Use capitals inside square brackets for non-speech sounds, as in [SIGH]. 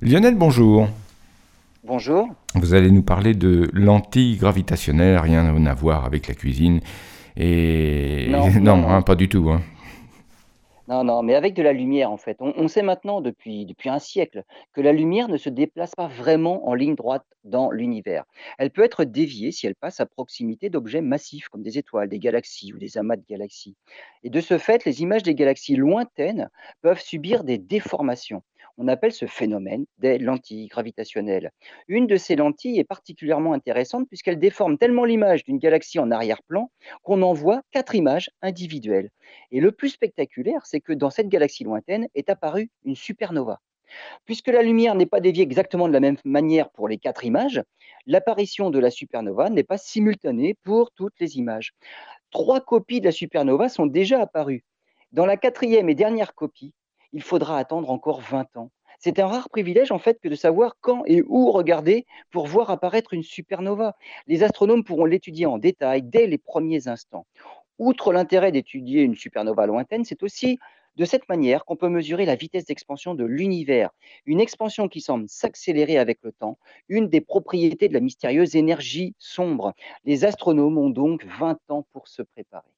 Lionel, bonjour. Bonjour. Vous allez nous parler de lentilles gravitationnelles, rien à voir avec la cuisine. Et Non, [LAUGHS] non, non, non. hein, pas du tout. hein. Non, non, mais avec de la lumière, en fait. On, on sait maintenant depuis, depuis un siècle que la lumière ne se déplace pas vraiment en ligne droite dans l'univers. Elle peut être déviée si elle passe à proximité d'objets massifs comme des étoiles, des galaxies ou des amas de galaxies. Et de ce fait, les images des galaxies lointaines peuvent subir des déformations. On appelle ce phénomène des lentilles gravitationnelles. Une de ces lentilles est particulièrement intéressante puisqu'elle déforme tellement l'image d'une galaxie en arrière-plan qu'on en voit quatre images individuelles. Et le plus spectaculaire, c'est que dans cette galaxie lointaine est apparue une supernova. Puisque la lumière n'est pas déviée exactement de la même manière pour les quatre images, l'apparition de la supernova n'est pas simultanée pour toutes les images. Trois copies de la supernova sont déjà apparues. Dans la quatrième et dernière copie, il faudra attendre encore 20 ans. C'est un rare privilège en fait que de savoir quand et où regarder pour voir apparaître une supernova. Les astronomes pourront l'étudier en détail dès les premiers instants. Outre l'intérêt d'étudier une supernova lointaine, c'est aussi de cette manière qu'on peut mesurer la vitesse d'expansion de l'univers, une expansion qui semble s'accélérer avec le temps, une des propriétés de la mystérieuse énergie sombre. Les astronomes ont donc 20 ans pour se préparer.